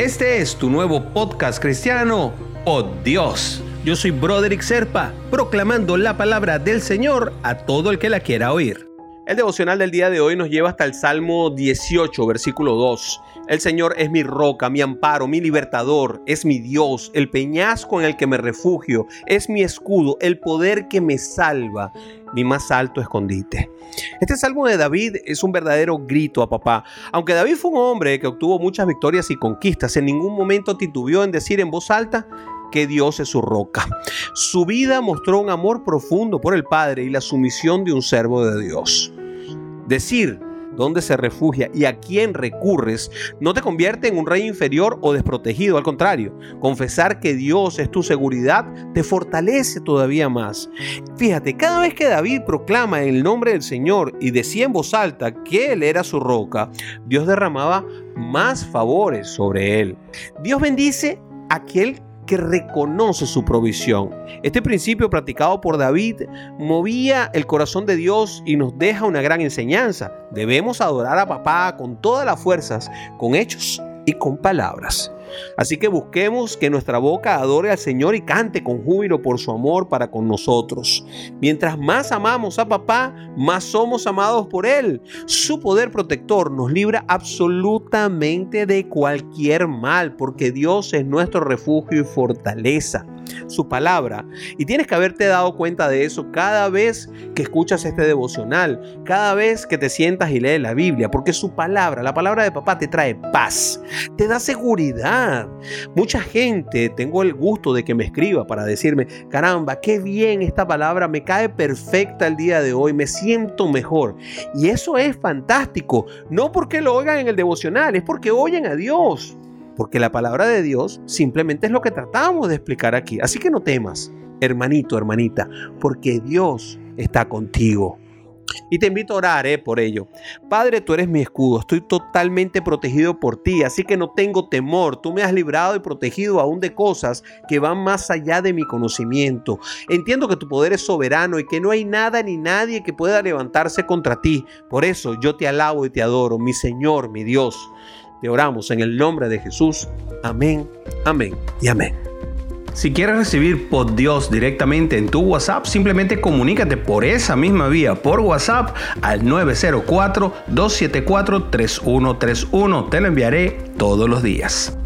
Este es tu nuevo podcast cristiano, Oh Dios. Yo soy Broderick Serpa, proclamando la palabra del Señor a todo el que la quiera oír. El devocional del día de hoy nos lleva hasta el Salmo 18, versículo 2. El Señor es mi roca, mi amparo, mi libertador, es mi Dios, el peñasco en el que me refugio, es mi escudo, el poder que me salva, mi más alto escondite. Este salmo de David es un verdadero grito a papá. Aunque David fue un hombre que obtuvo muchas victorias y conquistas, en ningún momento titubeó en decir en voz alta que Dios es su roca. Su vida mostró un amor profundo por el Padre y la sumisión de un servo de Dios. Decir dónde se refugia y a quién recurres, no te convierte en un rey inferior o desprotegido, al contrario, confesar que Dios es tu seguridad te fortalece todavía más. Fíjate, cada vez que David proclama el nombre del Señor y decía en voz alta que Él era su roca, Dios derramaba más favores sobre Él. Dios bendice a aquel que reconoce su provisión. Este principio practicado por David movía el corazón de Dios y nos deja una gran enseñanza. Debemos adorar a papá con todas las fuerzas, con hechos y con palabras. Así que busquemos que nuestra boca adore al Señor y cante con júbilo por su amor para con nosotros. Mientras más amamos a papá, más somos amados por Él. Su poder protector nos libra absolutamente de cualquier mal, porque Dios es nuestro refugio y fortaleza su palabra. Y tienes que haberte dado cuenta de eso cada vez que escuchas este devocional, cada vez que te sientas y lees la Biblia, porque su palabra, la palabra de papá, te trae paz, te da seguridad. Mucha gente, tengo el gusto de que me escriba para decirme, caramba, qué bien esta palabra, me cae perfecta el día de hoy, me siento mejor. Y eso es fantástico, no porque lo oigan en el devocional, es porque oyen a Dios porque la palabra de Dios simplemente es lo que tratamos de explicar aquí. Así que no temas, hermanito, hermanita, porque Dios está contigo. Y te invito a orar eh, por ello. Padre, tú eres mi escudo, estoy totalmente protegido por ti, así que no tengo temor. Tú me has librado y protegido aún de cosas que van más allá de mi conocimiento. Entiendo que tu poder es soberano y que no hay nada ni nadie que pueda levantarse contra ti. Por eso yo te alabo y te adoro, mi Señor, mi Dios. Te oramos en el nombre de Jesús. Amén, amén y amén. Si quieres recibir por Dios directamente en tu WhatsApp, simplemente comunícate por esa misma vía por WhatsApp al 904-274-3131. Te lo enviaré todos los días.